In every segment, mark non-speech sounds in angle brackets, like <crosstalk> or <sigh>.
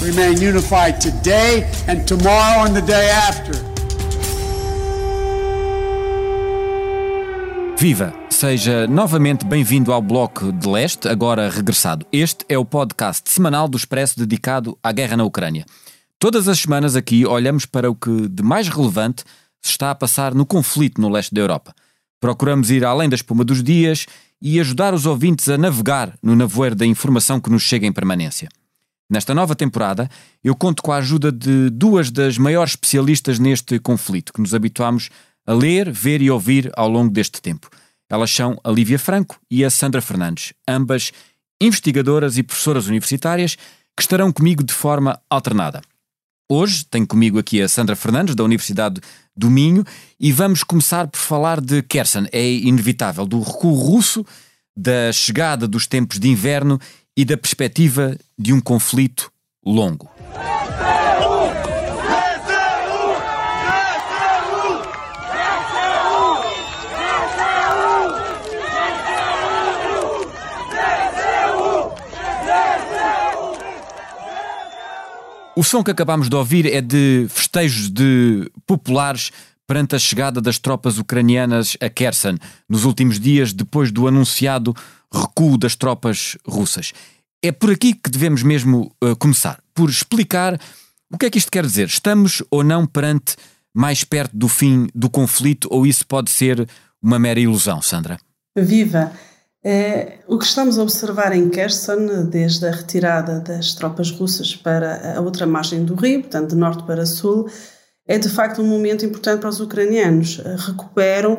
remain unified today and tomorrow and the day after. Viva! Seja novamente bem-vindo ao Bloco de Leste, agora regressado. Este é o podcast semanal do Expresso dedicado à guerra na Ucrânia. Todas as semanas aqui olhamos para o que de mais relevante se está a passar no conflito no leste da Europa. Procuramos ir além da espuma dos dias e ajudar os ouvintes a navegar no navoeiro da informação que nos chega em permanência. Nesta nova temporada, eu conto com a ajuda de duas das maiores especialistas neste conflito que nos habituamos a ler, ver e ouvir ao longo deste tempo. Elas são a Lívia Franco e a Sandra Fernandes, ambas investigadoras e professoras universitárias que estarão comigo de forma alternada. Hoje tenho comigo aqui a Sandra Fernandes, da Universidade do Minho, e vamos começar por falar de Kherson. É inevitável, do recuo russo, da chegada dos tempos de inverno e da perspectiva de um conflito longo. O som que acabamos de ouvir é de festejos de populares perante a chegada das tropas ucranianas a Kherson nos últimos dias depois do anunciado recuo das tropas russas. É por aqui que devemos mesmo uh, começar, por explicar o que é que isto quer dizer. Estamos ou não perante mais perto do fim do conflito ou isso pode ser uma mera ilusão, Sandra? Viva! É, o que estamos a observar em Kherson, desde a retirada das tropas russas para a outra margem do rio, portanto, de norte para sul, é de facto um momento importante para os ucranianos. Recuperam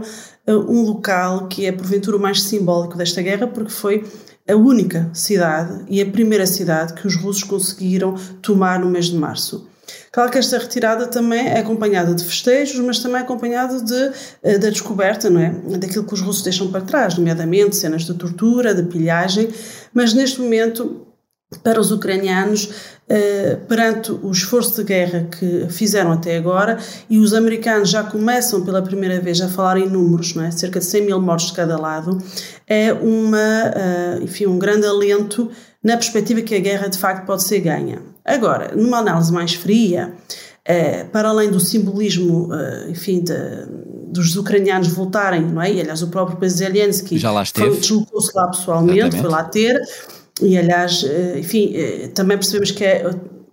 uh, um local que é, porventura, o mais simbólico desta guerra, porque foi a única cidade e a primeira cidade que os russos conseguiram tomar no mês de março. Claro que esta retirada também é acompanhada de festejos, mas também é acompanhada de, eh, da descoberta, não é? Daquilo que os russos deixam para trás, nomeadamente cenas de tortura, de pilhagem, mas neste momento para os ucranianos, eh, perante o esforço de guerra que fizeram até agora, e os americanos já começam pela primeira vez a falar em números, não é? cerca de 100 mil mortos de cada lado, é uma, eh, enfim, um grande alento na perspectiva que a guerra de facto pode ser ganha. Agora, numa análise mais fria, eh, para além do simbolismo, eh, enfim, de, dos ucranianos voltarem, não é? E aliás, o próprio Zelensky já lá esteve. deslocou-se lá pessoalmente, Exatamente. foi lá ter, e aliás, eh, enfim, também percebemos que é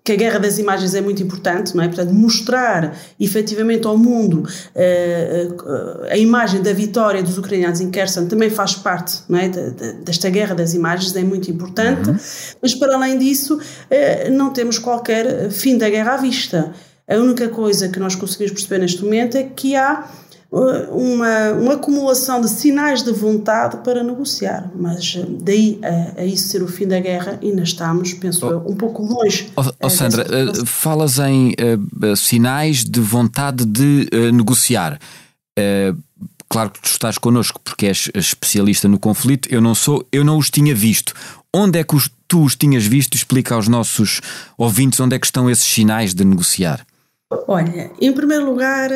que a guerra das imagens é muito importante, não é? Portanto, mostrar efetivamente ao mundo uh, uh, a imagem da vitória dos ucranianos em Kherson também faz parte, não é? De, de, desta guerra das imagens, é muito importante, uhum. mas para além disso, uh, não temos qualquer fim da guerra à vista. A única coisa que nós conseguimos perceber neste momento é que há uma, uma acumulação de sinais de vontade para negociar, mas eh, daí a, a isso ser o fim da guerra ainda estamos, penso oh, eu, um pouco longe. Oh, oh Sandra, uh, falas em uh, sinais de vontade de uh, negociar. claro que tu estás connosco porque és especialista no conflito, eu não sou, eu não os tinha visto. Onde é que os, tu os tinhas visto? Explica aos nossos ouvintes onde é que estão esses sinais de negociar. Olha, em primeiro lugar,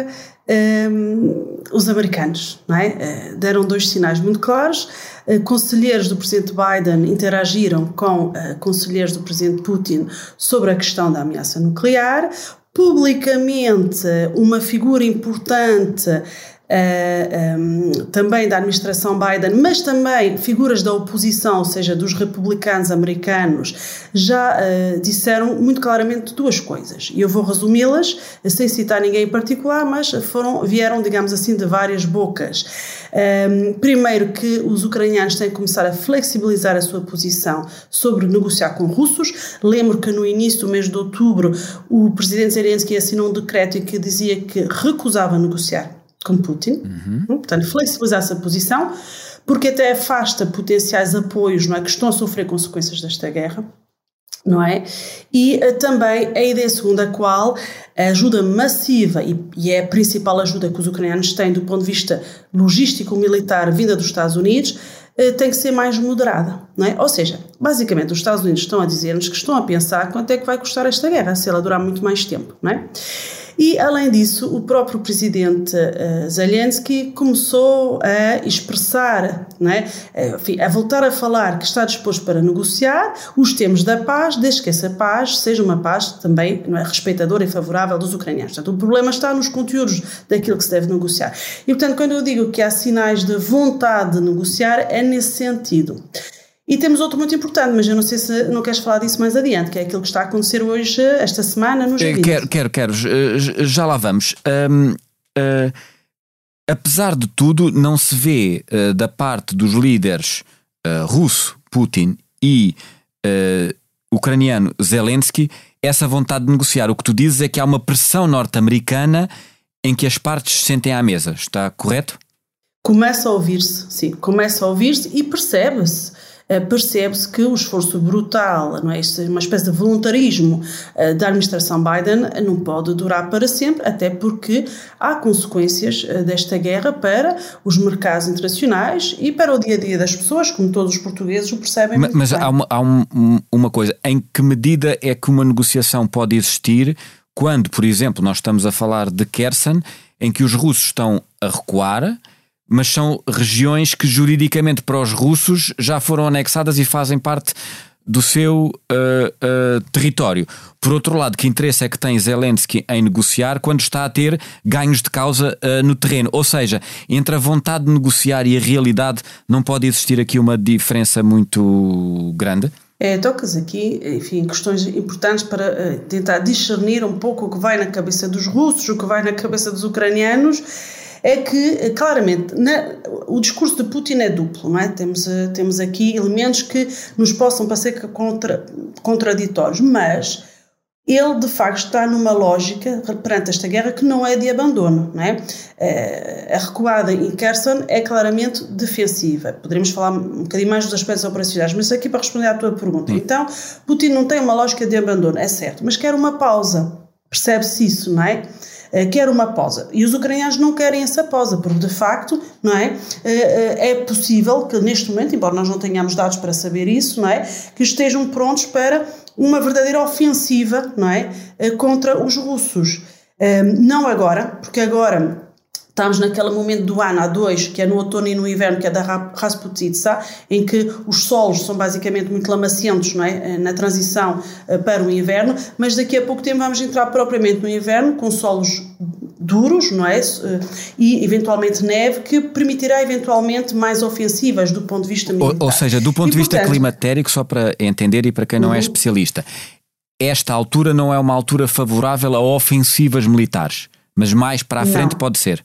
um, os americanos não é? Uh, deram dois sinais muito claros. Uh, conselheiros do presidente Biden interagiram com uh, conselheiros do presidente Putin sobre a questão da ameaça nuclear. Publicamente, uma figura importante um, ehm, também da administração Biden, mas também figuras da oposição, ou seja, dos republicanos americanos, já uh, disseram muito claramente duas coisas. E eu vou resumi-las, sem citar ninguém em particular, mas foram, vieram, digamos assim, de várias bocas. Primeiro, que os ucranianos têm que começar a flexibilizar a sua posição sobre negociar com russos. Lembro que no início do mês de outubro o presidente Zelensky assinou um decreto que dizia que recusava negociar com Putin, uhum. portanto, flexibilizar essa posição, porque até afasta potenciais apoios não é, que estão a sofrer consequências desta guerra. não é? E uh, também a ideia segunda, a qual a ajuda massiva, e, e, é a principal ajuda que os ucranianos têm do ponto de vista logístico-militar vinda dos Estados Unidos, uh, tem que ser mais moderada, não é? Ou seja, basicamente os Estados Unidos estão a dizer-nos que estão a pensar quanto é que vai custar esta guerra, se ela durar muito mais tempo, não é? E, além disso, o próprio presidente uh, Zelensky começou a expressar, né, enfim, a voltar a falar que está disposto para negociar os termos da paz, desde que essa paz seja uma paz também é, respeitadora e favorável dos ucranianos. Portanto, o problema está nos conteúdos daquilo que se deve negociar. E, portanto, quando eu digo que há sinais de vontade de negociar, é nesse sentido. E temos outro muito importante, mas eu não sei se não queres falar disso mais adiante, que é aquilo que está a acontecer hoje, esta semana, no Jardim. Quero, quero, quero. Já lá vamos. Um, uh, apesar de tudo, não se vê uh, da parte dos líderes uh, russo, Putin, e ucraniano, Zelensky, essa vontade de negociar. O que tu dizes é que há uma pressão norte-americana em que as partes se sentem à mesa. Está correto? Começa a ouvir-se, sim, começa a ouvir-se e percebe-se eh, percebe-se que o esforço brutal, não é? Isto é uma espécie de voluntarismo eh, da administração Biden não pode durar para sempre, até porque há consequências eh, desta guerra para os mercados internacionais e para o dia a dia das pessoas, como todos os portugueses o percebem. Mas, mas há, uma, há um, uma coisa: em que medida é que uma negociação pode existir quando, por exemplo, nós estamos a falar de Kherson, em que os russos estão a recuar? Mas são regiões que juridicamente para os russos já foram anexadas e fazem parte do seu uh, uh, território. Por outro lado, que interesse é que tem Zelensky em negociar quando está a ter ganhos de causa uh, no terreno? Ou seja, entre a vontade de negociar e a realidade, não pode existir aqui uma diferença muito grande? É, tocas aqui, enfim, questões importantes para tentar discernir um pouco o que vai na cabeça dos russos, o que vai na cabeça dos ucranianos é que, claramente, na, o discurso de Putin é duplo, não é? Temos, eh, temos aqui elementos que nos possam parecer contra, contraditórios, mas ele de facto está numa lógica perante esta guerra que não é de abandono, não é? Eh, a recuada em Kherson é claramente defensiva. Poderíamos falar um bocadinho mais dos aspectos operacionais, mas aqui para responder à tua pergunta. Então, Putin não tem uma lógica de abandono, é certo, mas quer uma pausa. Percebe-se isso, não é? Eh, quer uma pausa. E os ucranianos não querem essa pausa, porque de facto, não é? Eh, eh, é possível que neste momento, embora nós não tenhamos dados para saber isso, não é? Que estejam prontos para uma verdadeira ofensiva, não é? Contra os russos. Não agora, porque agora Estamos naquele momento do ano, há dois, que é no outono e no inverno, que é da Rasputitsa, em que os solos são basicamente muito lamacentos não é? na transição eh, para o inverno, mas daqui a pouco tempo vamos entrar propriamente no inverno com solos duros, não é? Eh, e eventualmente neve, que permitirá eventualmente mais ofensivas do ponto de vista militar. Ou, ou seja, do ponto e, de vista portanto, climatérico, só para entender e para quem não é uhum. é especialista, esta altura não é uma altura favorável a ofensivas militares, mas mais para a frente não. pode ser.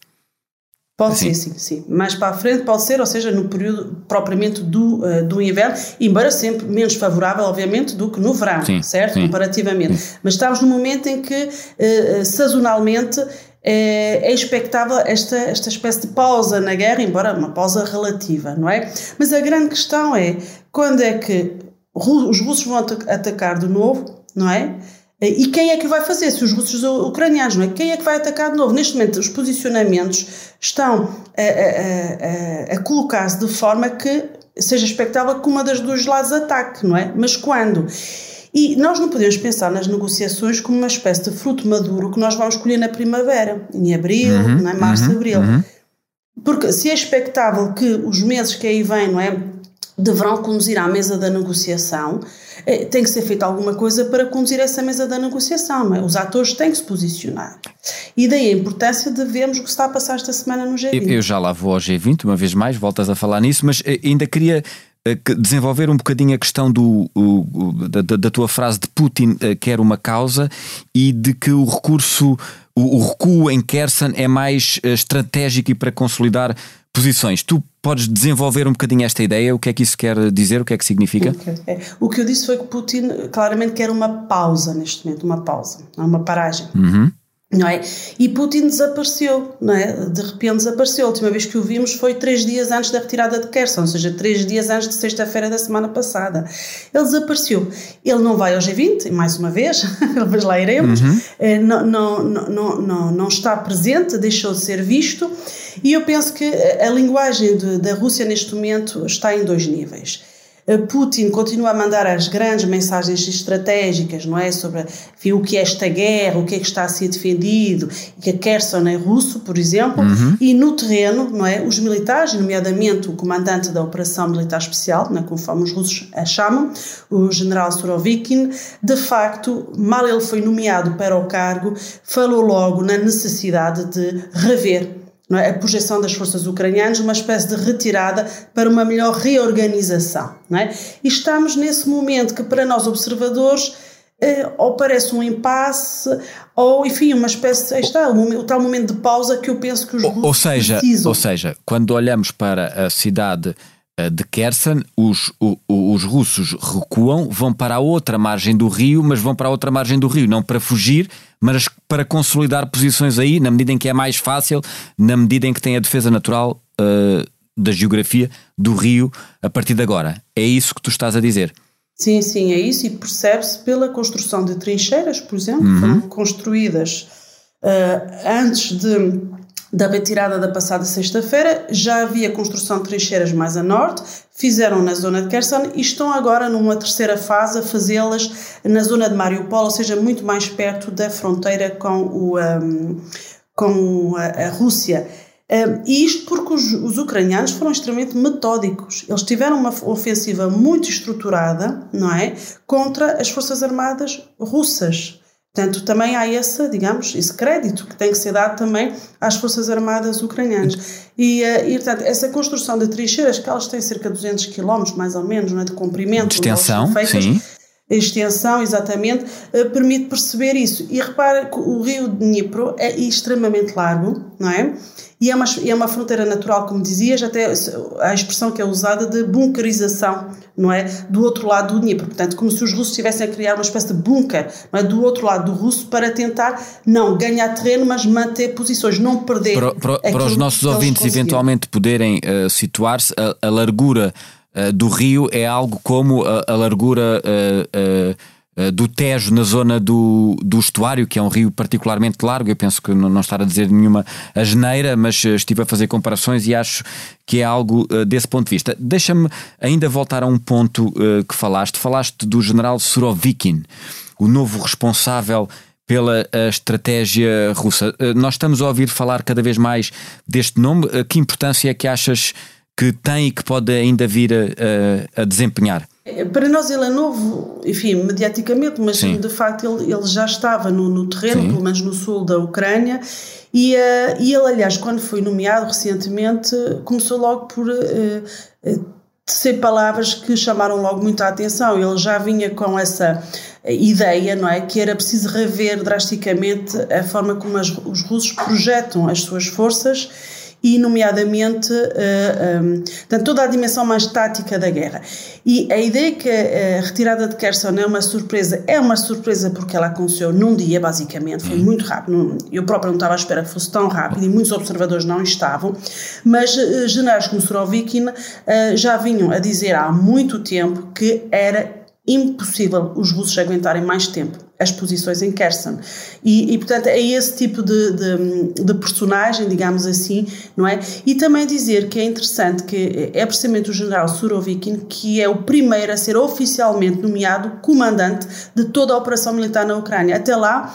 Pode assim. ser, sim, sim. Mais para a frente pode ser, ou seja, no período propriamente do, uh, do inverno, embora sempre menos favorável, obviamente, do que no verão, sim, certo? Sim. Comparativamente. Mas estamos no momento em que, uh, sazonalmente, é, é expectável esta, esta espécie de pausa na guerra, embora uma pausa relativa, não é? Mas a grande questão é quando é que os russos vão atacar de novo, não é? E quem é que vai fazer? Se os russos ou ucranianos, não é? Quem é que vai atacar de novo? Neste momento, os posicionamentos estão a, a, a, a colocar-se de forma que seja expectável que uma das dois lados ataque, não é? Mas quando? E nós não podemos pensar nas negociações como uma espécie de fruto maduro que nós vamos colher na primavera, em abril, uhum, não é? março, uhum, abril. Uhum. Porque se é expectável que os meses que aí vêm, não é? Deverão conduzir à mesa da negociação, eh, tem que ser feita alguma coisa para conduzir essa mesa da negociação. É? Os atores têm que se posicionar. E daí a importância de vermos o que está a passar esta semana no G20. Eu já lá vou ao G20, uma vez mais, voltas a falar nisso, mas eh, ainda queria eh, desenvolver um bocadinho a questão do, da, da, tua frase de Putin quer uma causa e de que o recurso, o, o recuo em Kherson é mais estratégico e para consolidar posições. Tu podes desenvolver um bocadinho esta ideia? O que é que isso quer dizer? O que é que significa? É. O que eu disse foi que Putin claramente quer uma pausa neste momento, uma pausa, uma paragem. Uhum. Não é? E Putin desapareceu, não é? De repente desapareceu. A última vez que o vimos foi três dias antes da retirada de Kherson, ou seja, três dias antes de sexta-feira da semana passada. Ele desapareceu. Ele não vai ao G20, mais uma vez, <laughs> depois lá iremos, uhum. não, não, não, não, não está presente, deixou de ser visto, e eu penso que a linguagem de, da Rússia neste momento está em dois níveis Putin continua a mandar as grandes mensagens estratégicas, não é? Sobre enfim, o que é esta guerra, o que é que está a ser defendido, que a Kherson é russo, por exemplo, uhum. e no terreno, não é? Os militares, nomeadamente o comandante da Operação Militar Especial, não é? conforme os russos a chamam, o general Surovikin, de facto, mal ele foi nomeado para o cargo, falou logo na necessidade de rever é? a projeção das forças ucranianas, uma espécie de retirada para uma melhor reorganização. Não é? E estamos nesse momento que, para nós observadores, eh, ou parece um impasse, ou enfim, uma espécie. Aí está, o, o tal momento de pausa que eu penso que os ou, ou seja, precisam. Ou seja, quando olhamos para a cidade de Kherson, os, os, os russos recuam, vão para a outra margem do rio, mas vão para a outra margem do rio, não para fugir, mas para consolidar posições aí, na medida em que é mais fácil, na medida em que tem a defesa natural uh, da geografia do rio a partir de agora. É isso que tu estás a dizer? Sim, sim, é isso, e percebe-se pela construção de trincheiras, por exemplo, uhum. foram construídas uh, antes de da retirada da passada sexta-feira, já havia construção de trincheiras mais a norte, fizeram na zona de Kherson e estão agora numa terceira fase a fazê-las na zona de Mariupol, ou seja, muito mais perto da fronteira com, o, um, com a, a Rússia. Um, e isto porque os, os, ucranianos foram extremamente metódicos. Eles tiveram uma ofensiva muito estruturada, não é? Contra as forças armadas russas. Portanto, também há esse, digamos, esse crédito que tem que ser dado também às Forças Armadas ucranianas. E, eh, e portanto, essa construção de trincheiras, que elas têm cerca de 200 km, mais ou menos, não é, de comprimento, de extensão, feitas, sim. A extensão, exatamente, eh, permite perceber isso. E repara que o rio Dnipro é extremamente largo, não é? E é uma, é uma fronteira natural, como dizias, até a expressão que é usada de bunkerização, não é? Do outro lado do Dnipro. Portanto, como se os russos estivessem a criar uma espécie de bunker não é? do outro lado do russo para tentar, não ganhar terreno, mas manter posições, não perder. Para, para, para os nossos ouvintes eventualmente poderem uh, situar-se, a, a, largura uh, do rio é algo como a, a largura. Uh, eh, do Tejo na zona do, do estuário, que é um rio particularmente largo. Eu penso que não, não estar a dizer nenhuma asneira, mas eh, estive a fazer comparações e acho que é algo desse ponto de vista. Deixa-me ainda voltar a um ponto que falaste. Falaste do general Surovikin, o novo responsável pela estratégia russa. Nós estamos a ouvir falar cada vez mais deste nome. que importância é que achas que tem e que pode ainda vir a, a, a desempenhar? Para nós ele é novo, enfim, mediaticamente, mas Sim. de facto ele, ele já estava no, no terreno, Sim. pelo menos no sul da Ucrânia, e, uh, e ele, aliás, quando foi nomeado recentemente, começou logo por uh, uh, ser palavras que chamaram logo muita atenção. Ele já vinha com essa ideia, não é? Que era preciso rever drasticamente a forma como as, os russos projetam as suas forças e, nomeadamente, uh, eh, um, ehm, portanto, toda a dimensão mais tática da guerra. E a ideia que a retirada de Kherson é uma surpresa, é uma surpresa porque ela aconteceu num dia, basicamente, foi uhum. muito rápido. Eu próprio não estava à espera que fosse tão rápido e muitos observadores não estavam, mas uh, generais como Surovikin uh, já vinham a dizer há muito tempo que era impossível os russos aguentarem mais tempo as posições em Kherson. E, e, portanto, é esse tipo de, de, de, personagem, digamos assim, não é? E também dizer que é interessante que é precisamente o general Surovikin que é o primeiro a ser oficialmente nomeado comandante de toda a operação militar na Ucrânia. Até lá,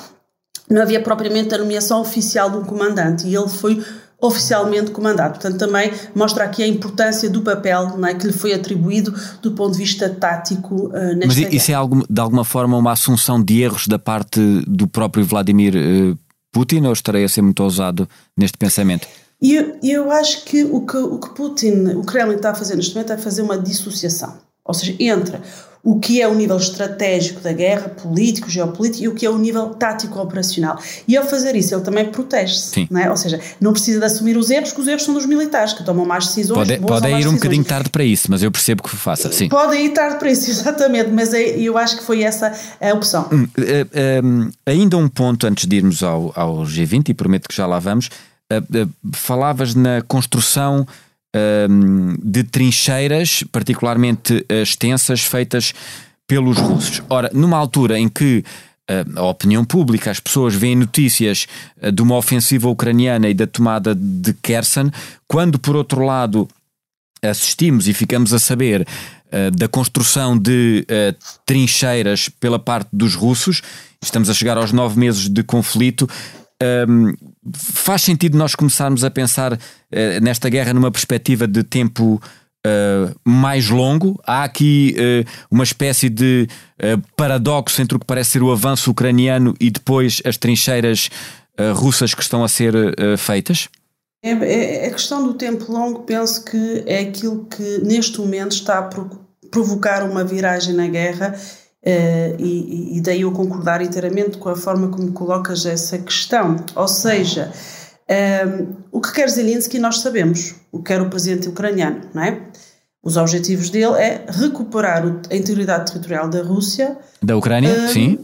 não havia propriamente a nomeação oficial de um comandante e ele foi oficialmente comandado. Portanto, também mostra aqui a importância do papel é, que lhe foi atribuído do ponto de vista tático uh, nesta Mas isso guerra. é algo, de alguma forma uma assunção de erros da parte do próprio Vladimir uh, Putin ou estarei a ser muito ousado neste pensamento? E eu, eu acho que o, que o que Putin, o Kremlin está a fazer neste momento é fazer uma dissociação. Ou seja, entre o que é o nível estratégico da guerra, político, geopolítico, e o que é o nível tático-operacional. E ao fazer isso, ele também protege-se, é? Ou seja, não precisa de assumir os erros, que os erros são dos militares, que tomam mais decisões. Pode, pode ir um bocadinho tarde para isso, mas eu percebo que faça, sim. Pode ir tarde para isso, <laughs> exatamente, mas é, eu acho que foi essa a opção. Hum, uh, ainda um ponto antes de irmos ao, ao G20, e prometo que já lá vamos, uh, falavas na construção de trincheiras particularmente eh, extensas feitas pelos russos. Ora, numa altura em que eh, a opinião pública, as pessoas veem notícias eh, de uma ofensiva ucraniana e da tomada de Kherson, quando por outro lado assistimos e ficamos a saber da construção de trincheiras pela parte dos russos, estamos a chegar aos nove meses de conflito, um, faz sentido nós começarmos a pensar uh, nesta guerra numa perspectiva de tempo uh, mais longo? Há aqui uh, uma espécie de paradoxo entre o que parece ser o avanço ucraniano e depois as trincheiras russas que estão a ser feitas? É, é, a questão do tempo longo, penso que é aquilo que neste momento está a provocar uma viragem na guerra Uh, e, e, daí eu concordar inteiramente com a forma como colocas essa questão. Ou seja, um, ehm, o que quer Zelensky nós sabemos, o que quer o presidente ucraniano, não é? Os objetivos dele é recuperar a integridade territorial da Rússia. Da Ucrânia, uh, sim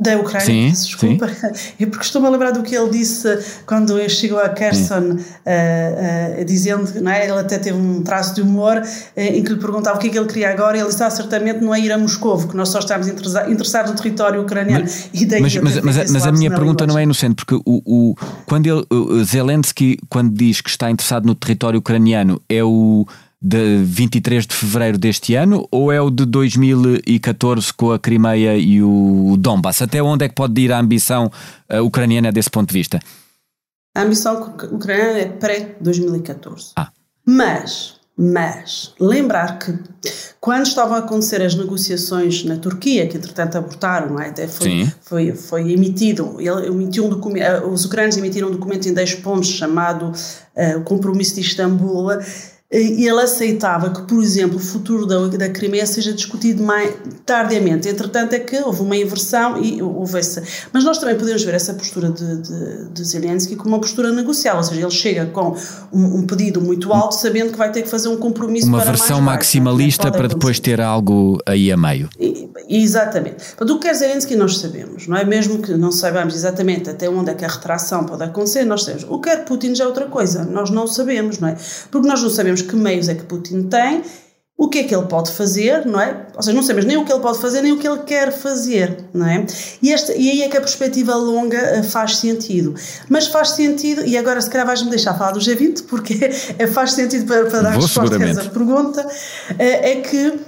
da Ucrânia, sim, desculpa. Sim. Eu porque estou-me a lembrar do que ele disse quando chegou a Kherson, uh, uh, dizendo, não é? ele até teve um traço de humor uh, em que lhe perguntava o que é que ele queria agora e ele disse, ah, certamente não é ir a Moscovo, que nós só estamos interessados no território ucraniano. Mas, e daí mas, mas, mas, mas a minha pergunta não é inocente, porque o, o, quando ele, o Zelensky, quando diz que está interessado no território ucraniano, é o de 23 de fevereiro deste ano ou é o de 2014 com a Crimeia e o Donbass? Até onde é que pode ir a ambição uh, ucraniana desse ponto de vista? A ambição ucraniana é pré-2014. Ah. Mas, mas, lembrar que quando estavam a acontecer as negociações na Turquia, que entretanto abortaram, não é? Até foi, foi, foi emitido, ele emitiu um documento, eh, os ucranianos emitiram um documento em 10 pontos chamado uh, Compromisso de Istambul, ele aceitava que, por exemplo, o futuro da, da Crimeia seja discutido mais tardiamente. Entretanto, é que houve uma inversão e houve essa. Mas nós também podemos ver essa postura de, de, de Zelensky como uma postura negocial, ou seja, ele chega com um, um, pedido muito alto, sabendo que vai ter que fazer um compromisso uma para versão mais maximalista para depois ter algo aí a meio. E, exatamente. Mas o que quer Zelensky nós sabemos, não é? Mesmo que não saibamos exatamente até onde é que a retração pode acontecer, nós sabemos. O que quer Putin já é outra coisa, nós não sabemos, não é? Porque nós não sabemos sabemos que meios é que Putin tem, o que é que ele pode fazer, não é? Ou seja, não sabemos nem o que ele pode fazer, nem o que ele quer fazer, não é? E, esta, e aí é que a perspectiva longa eh, faz sentido. Mas faz sentido, e agora se calhar vais-me deixar falar do G20, porque <laughs> faz sentido para, para dar resposta a essa pergunta, eh, é que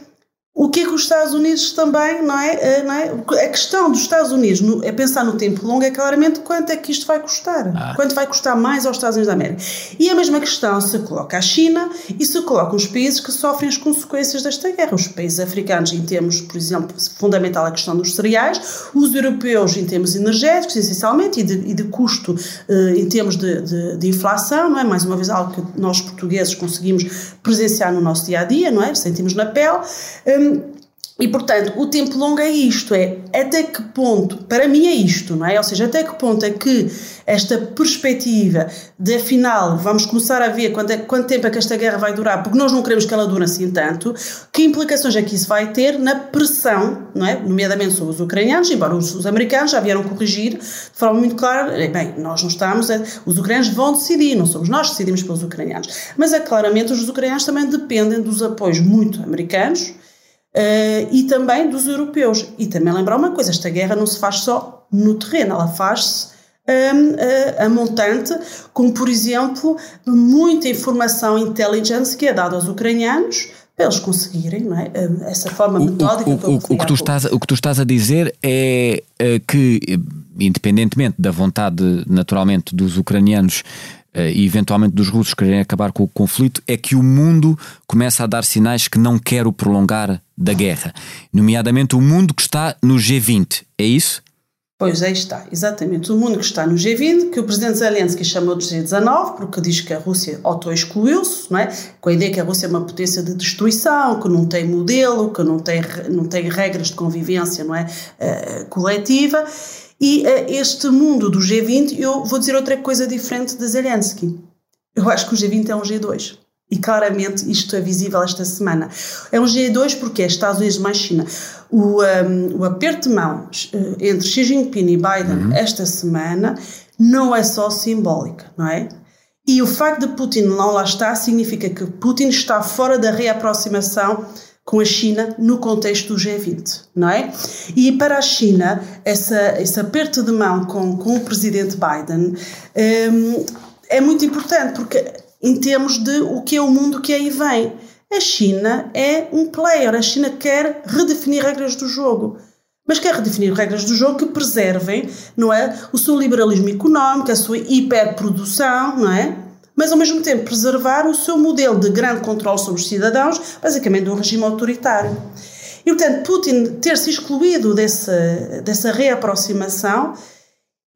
o que é que os Estados Unidos também, não é? Eh, não é? A questão dos Estados Unidos no, é pensar no tempo longo é claramente quanto é que isto vai custar. Ah. Quanto vai custar mais aos Estados Unidos da América. E a mesma questão se coloca a China e se coloca os países que sofrem as consequências desta guerra. Os países africanos, em termos, por exemplo, fundamental a questão dos cereais, os europeus, em termos energéticos, essencialmente, e de, e de custo eh, em termos de, de, de, inflação, não é? Mais uma vez, algo que nós portugueses conseguimos presenciar no nosso dia a dia, não é? Sentimos na pele. Um, e, portanto, o tempo longo é isto, é até que ponto, para mim é isto, não é? Ou seja, até que ponto é que esta perspectiva de, afinal, vamos começar a ver quanto, é, quanto tempo é que esta guerra vai durar, porque nós não queremos que ela dure assim tanto, que implicações é que isso vai ter na pressão, não é? Nomeadamente sobre os ucranianos, embora os, os americanos já vieram corrigir de forma muito clara, bem, nós não estamos, os ucranianos vão decidir, não somos nós que decidimos pelos ucranianos. Mas é claramente os ucranianos também dependem dos apoios muito americanos, Uh, e também dos europeus. E também lembrar uma coisa: esta guerra não se faz só no terreno, ela faz-se um, a, a montante, como por exemplo, muita informação intelligence que é dada aos ucranianos para eles conseguirem não é? essa forma metódica o, o, o, o, que tu estás, o que tu estás a dizer é uh, que, independentemente da vontade, naturalmente, dos ucranianos eh, e eventualmente dos russos quererem acabar com o conflito, é que o mundo começa a dar sinais que não quer o prolongar da guerra. Nomeadamente o mundo que está no G20. É isso? Pois aí está, exatamente. O mundo que está no G20, que o presidente Zelensky chamou de G19, porque diz que a Rússia auto-excluiu-se, não é? com a ideia que a Rússia é uma potência de destruição, que não tem modelo, que não tem, não tem regras de convivência não é? Uh, coletiva. E uh, este mundo do G20, eu vou dizer outra coisa diferente de Zelensky. Eu acho que o G20 é um G2. E claramente isto é visível esta semana. É um G2 porque é Estados Unidos mais China. O, um, o aperto de mão eh, entre Xi Jinping e Biden uhum. esta semana não é só simbólica, não é? E o facto de Putin não lá estar significa que Putin está fora da reaproximação com a China no contexto do G20, não é? E para a China, essa, esse aperto de mão com, com o presidente Biden um, é muito importante, porque em termos de o que é o mundo que aí vem. A China é um player, a China quer redefinir regras do jogo. Mas quer redefinir regras do jogo que preservem, não é, o seu liberalismo económico, a sua hiperprodução, não é? Mas ao mesmo tempo preservar o seu modelo de grande controle sobre os cidadãos, basicamente um regime autoritário. E portanto, Putin ter se excluído dessa, dessa reaproximação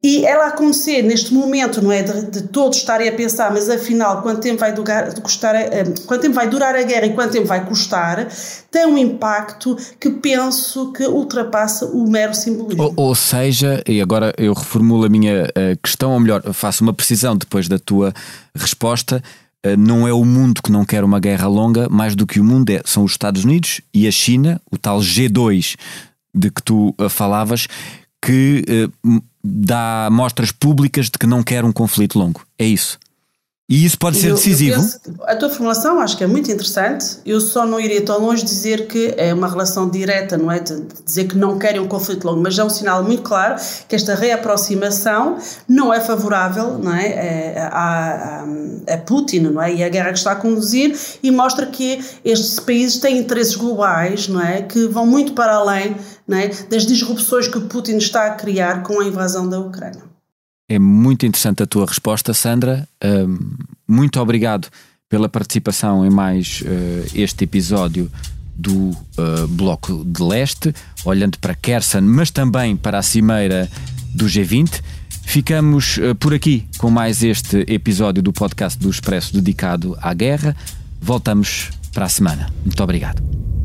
e ela acontecer neste momento, não é? De, de, todos estarem a pensar, mas afinal, quanto tempo vai durar, custar, quanto tempo vai durar a guerra e quanto tempo vai custar, tem um impacto que penso que ultrapassa o mero simbolismo. Ou, ou seja, e agora eu reformulo a minha uh, questão, ou melhor, faço uma precisão depois da tua resposta. Uh, não é o mundo que não quer uma guerra longa, mais do que o mundo é, são os Estados Unidos e a China, o tal G2 de que tu falavas, que dá mostras públicas de que não quer um conflito longo. É isso. E isso pode ser eu, decisivo? Eu a tua formulação acho que é muito interessante. Eu só não iria tão longe dizer que é uma relação direta, não é? De dizer que não querem um conflito longo, mas é um sinal muito claro que esta reaproximação não é favorável não é? é a, a, a Putin não é? e a guerra que está a conduzir e mostra que estes países têm interesses globais não é? que vão muito para além é? das disrupções que Putin está a criar com a invasão da Ucrânia. É muito interessante a tua resposta, Sandra. muito obrigado pela participação em mais uh, este episódio do uh, Bloco de Leste, olhando para Kherson, mas também para a cimeira do G20. Ficamos uh, por aqui com mais este episódio do podcast do Expresso dedicado à guerra. Voltamos para a semana. Muito obrigado.